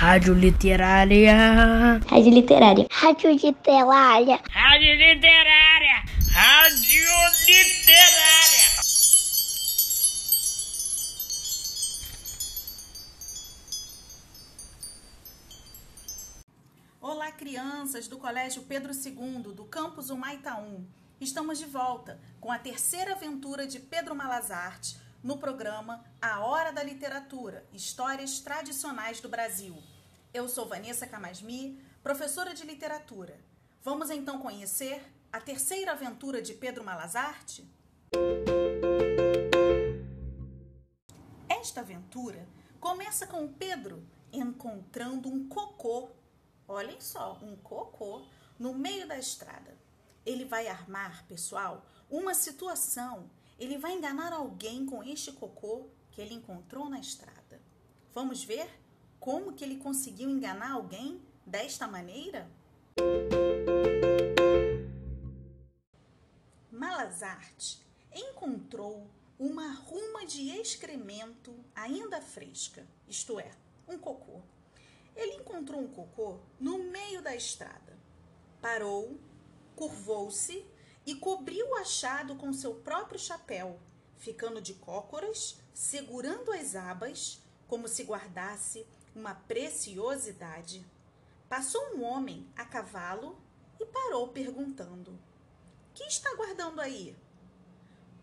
Rádio Literária. Rádio Literária. Rádio Literária. Rádio Literária. Rádio Literária. Olá, crianças do Colégio Pedro II, do campus Humaitaum. Estamos de volta com a terceira aventura de Pedro Malazarte no programa A Hora da Literatura Histórias Tradicionais do Brasil. Eu sou Vanessa Camasmi, professora de literatura. Vamos então conhecer a terceira aventura de Pedro Malazarte? Esta aventura começa com Pedro encontrando um cocô. Olhem só, um cocô no meio da estrada. Ele vai armar, pessoal, uma situação ele vai enganar alguém com este cocô que ele encontrou na estrada. Vamos ver como que ele conseguiu enganar alguém desta maneira? Malazarte encontrou uma ruma de excremento ainda fresca, isto é, um cocô. Ele encontrou um cocô no meio da estrada. Parou, curvou-se e cobriu o achado com seu próprio chapéu, ficando de cócoras, segurando as abas, como se guardasse uma preciosidade. Passou um homem a cavalo e parou perguntando: Que está guardando aí?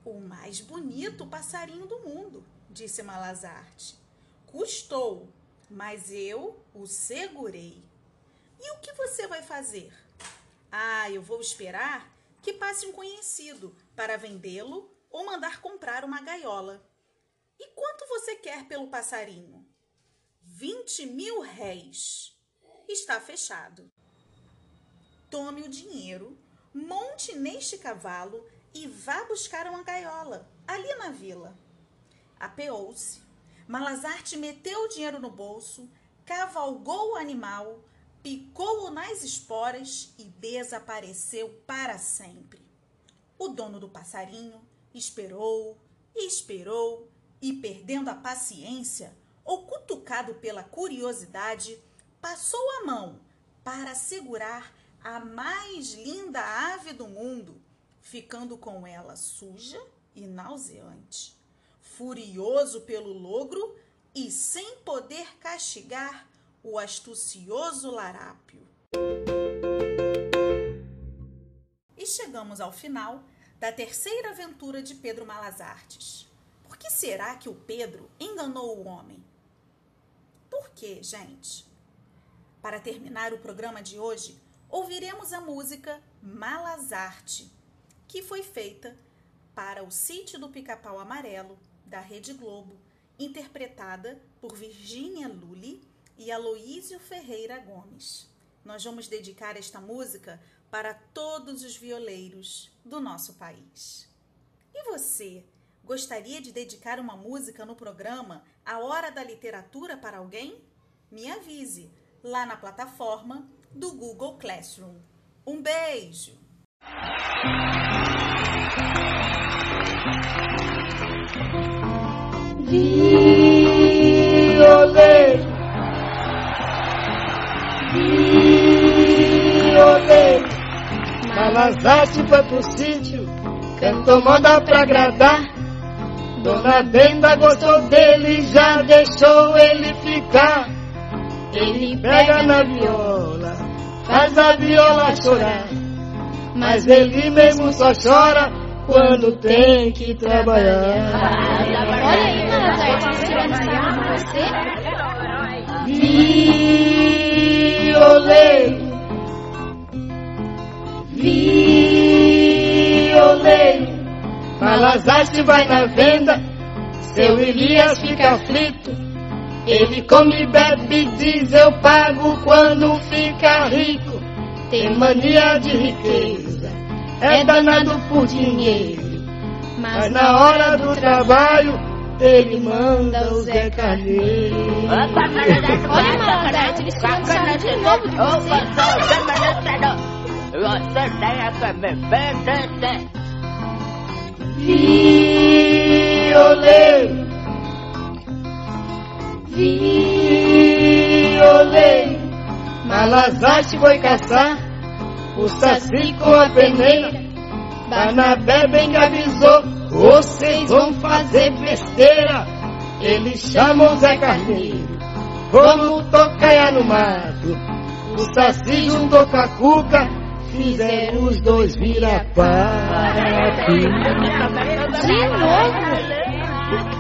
O mais bonito passarinho do mundo, disse Malazarte. Custou, mas eu o segurei. E o que você vai fazer? Ah, eu vou esperar que passe um conhecido para vendê-lo ou mandar comprar uma gaiola. E quanto você quer pelo passarinho? Vinte mil réis. Está fechado. Tome o dinheiro, monte neste cavalo e vá buscar uma gaiola ali na vila. Apeou-se. Malazarte meteu o dinheiro no bolso, cavalgou o animal, picou-o nas esporas e desapareceu para sempre. O dono do passarinho esperou, esperou e, perdendo a paciência, ou cutucado pela curiosidade, passou a mão para segurar a mais linda ave do mundo, ficando com ela suja e nauseante. Furioso pelo logro e sem poder castigar o astucioso larápio. E chegamos ao final da terceira aventura de Pedro Malazartes. Por que será que o Pedro enganou o homem? Por quê, gente? Para terminar o programa de hoje, ouviremos a música Malazarte, que foi feita para o Sítio do Pica-Pau Amarelo, da Rede Globo, interpretada por Virgínia Lully e Aloísio Ferreira Gomes. Nós vamos dedicar esta música para todos os violeiros do nosso país. E você, gostaria de dedicar uma música no programa A Hora da Literatura para alguém? Me avise lá na plataforma do Google Classroom. Um beijo! Violeiro violeiro. Malazarte foi pro sítio, cantou moda pra agradar. Dona Benda gostou dele, já deixou ele ficar. Ele pega na viola, faz a viola chorar. Mas ele mesmo só chora quando tem que trabalhar. Olha aí, com você. Violeiro, violeiro, Malazarte vai na venda, seu Elias fica aflito. Ele come, bebe, diz eu pago quando fica rico. Tem mania de riqueza, é danado por dinheiro. Mas na hora do trabalho, ele manda o Zé Carneiro. Olha, Malazarte, eles sarro de novo de você. Violeiro, violeiro, Malazarte foi caçar o saci com a peneira. Barnabé bem avisou, vocês vão fazer besteira. Eles chamam Zé Carneiro, vamos tocar no mato. O saci juntou com a cuca, fizeram os dois virar pá. De novo?